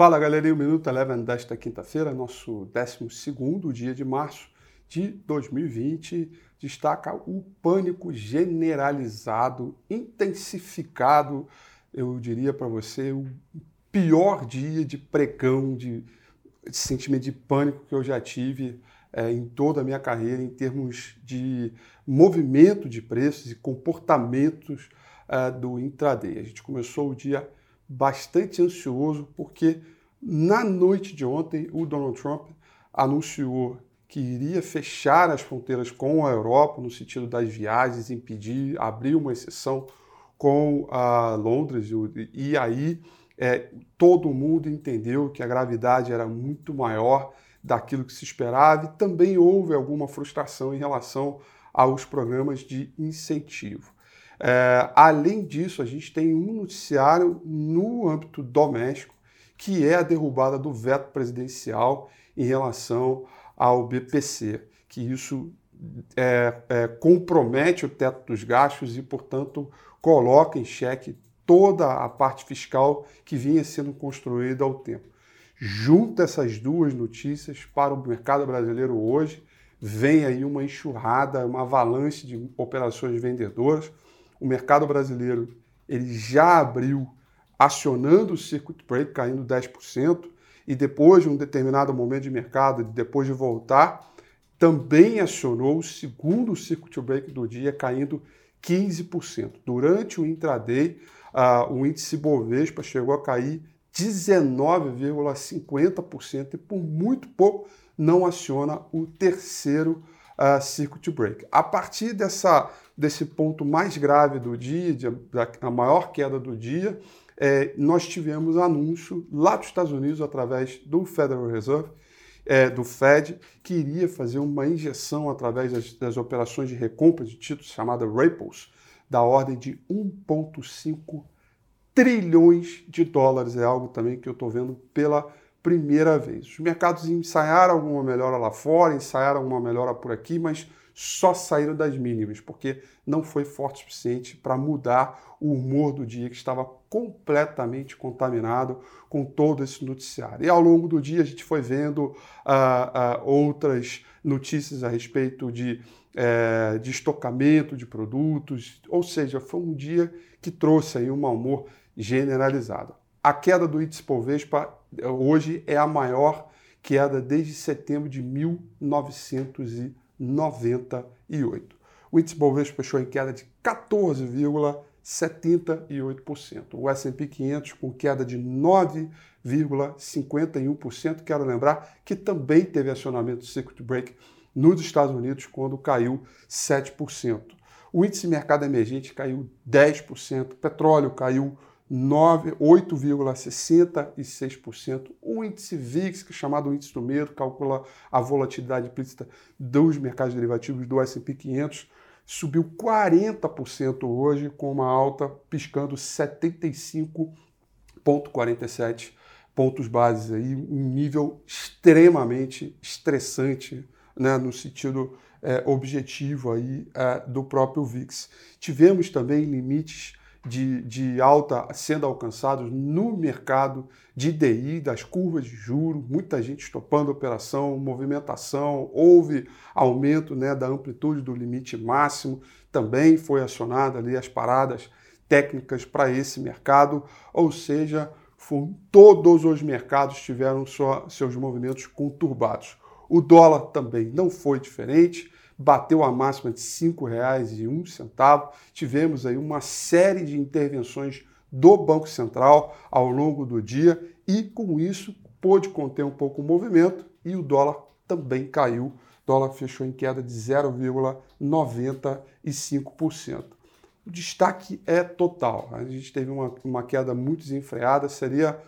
Fala galerinha, o Minuto Eleven desta quinta-feira, nosso 12 dia de março de 2020, destaca o pânico generalizado, intensificado, eu diria para você, o pior dia de pregão, de, de, sentimento de pânico que eu já tive é, em toda a minha carreira, em termos de movimento de preços e comportamentos é, do intraday. A gente começou o dia bastante ansioso, porque na noite de ontem o Donald Trump anunciou que iria fechar as fronteiras com a Europa, no sentido das viagens, impedir, abrir uma exceção com a Londres, e aí é, todo mundo entendeu que a gravidade era muito maior daquilo que se esperava, e também houve alguma frustração em relação aos programas de incentivo. É, além disso, a gente tem um noticiário no âmbito doméstico, que é a derrubada do veto presidencial em relação ao BPC, que isso é, é, compromete o teto dos gastos e, portanto, coloca em xeque toda a parte fiscal que vinha sendo construída ao tempo. Junta essas duas notícias para o mercado brasileiro hoje, vem aí uma enxurrada, uma avalanche de operações vendedoras o mercado brasileiro ele já abriu acionando o circuit break, caindo 10%, e depois de um determinado momento de mercado, depois de voltar, também acionou o segundo circuit break do dia, caindo 15%. Durante o intraday, uh, o índice Bovespa chegou a cair 19,50% e por muito pouco não aciona o terceiro uh, circuit break. A partir dessa desse ponto mais grave do dia, de, da, a maior queda do dia, é, nós tivemos anúncio lá dos Estados Unidos, através do Federal Reserve, é, do Fed, que iria fazer uma injeção através das, das operações de recompra de títulos, chamada Repos, da ordem de 1,5 trilhões de dólares. É algo também que eu estou vendo pela primeira vez. Os mercados ensaiaram alguma melhora lá fora, ensaiaram alguma melhora por aqui, mas só saíram das mínimas, porque não foi forte o suficiente para mudar o humor do dia que estava completamente contaminado com todo esse noticiário. E ao longo do dia a gente foi vendo uh, uh, outras notícias a respeito de, uh, de estocamento de produtos, ou seja, foi um dia que trouxe aí um mau humor generalizado. A queda do índice Povespa hoje é a maior queda desde setembro de 1900 98. O índice Bovespa fechou em queda de 14,78%. O S&P 500 com queda de 9,51%. Quero lembrar que também teve acionamento circuit break nos Estados Unidos quando caiu 7%. O índice mercado emergente caiu 10%, petróleo caiu 8,66%. O índice VIX, que é chamado índice do medo, calcula a volatilidade implícita dos mercados derivativos do S&P 500, subiu 40% hoje, com uma alta piscando 75,47 pontos bases aí, um nível extremamente estressante, né, no sentido é, objetivo aí é, do próprio VIX. Tivemos também limites de, de alta sendo alcançados no mercado de DI, das curvas de juros, muita gente estopando operação, movimentação, houve aumento né, da amplitude do limite máximo, também foi acionada ali as paradas técnicas para esse mercado, ou seja, todos os mercados tiveram sua, seus movimentos conturbados. O dólar também não foi diferente, bateu a máxima de R$ 5,01. Tivemos aí uma série de intervenções do Banco Central ao longo do dia e com isso pôde conter um pouco o movimento e o dólar também caiu. O dólar fechou em queda de 0,95%. O destaque é total. A gente teve uma, uma queda muito desenfreada. Seria,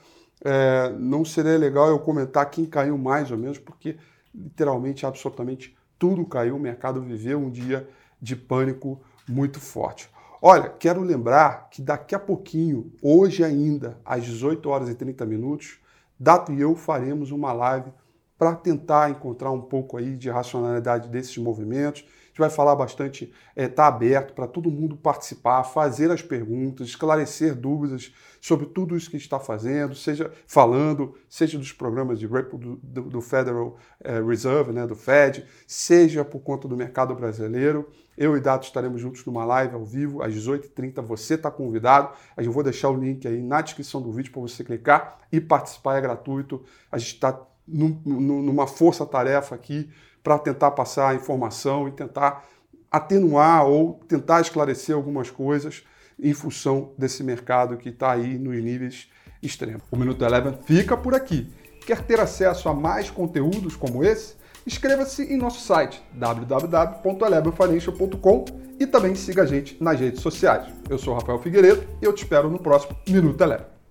é, não seria legal eu comentar quem caiu mais ou menos, porque literalmente, absolutamente tudo caiu, o mercado viveu um dia de pânico muito forte. Olha, quero lembrar que daqui a pouquinho, hoje ainda, às 18 horas e 30 minutos, Dato e eu faremos uma live para tentar encontrar um pouco aí de racionalidade desses movimentos, gente vai falar bastante, está é, tá aberto para todo mundo participar, fazer as perguntas, esclarecer dúvidas sobre tudo isso que está fazendo, seja falando, seja dos programas de do, do, do Federal é, Reserve, né, do Fed, seja por conta do mercado brasileiro. Eu e Dato estaremos juntos numa live ao vivo às 18h30. Você está convidado. Eu vou deixar o link aí na descrição do vídeo para você clicar e participar. É gratuito. A gente está numa força-tarefa aqui para tentar passar informação e tentar atenuar ou tentar esclarecer algumas coisas em função desse mercado que está aí nos níveis extremos. O Minuto Eleven fica por aqui. Quer ter acesso a mais conteúdos como esse? Inscreva-se em nosso site www.elevenfinancial.com e também siga a gente nas redes sociais. Eu sou Rafael Figueiredo e eu te espero no próximo Minuto Eleven.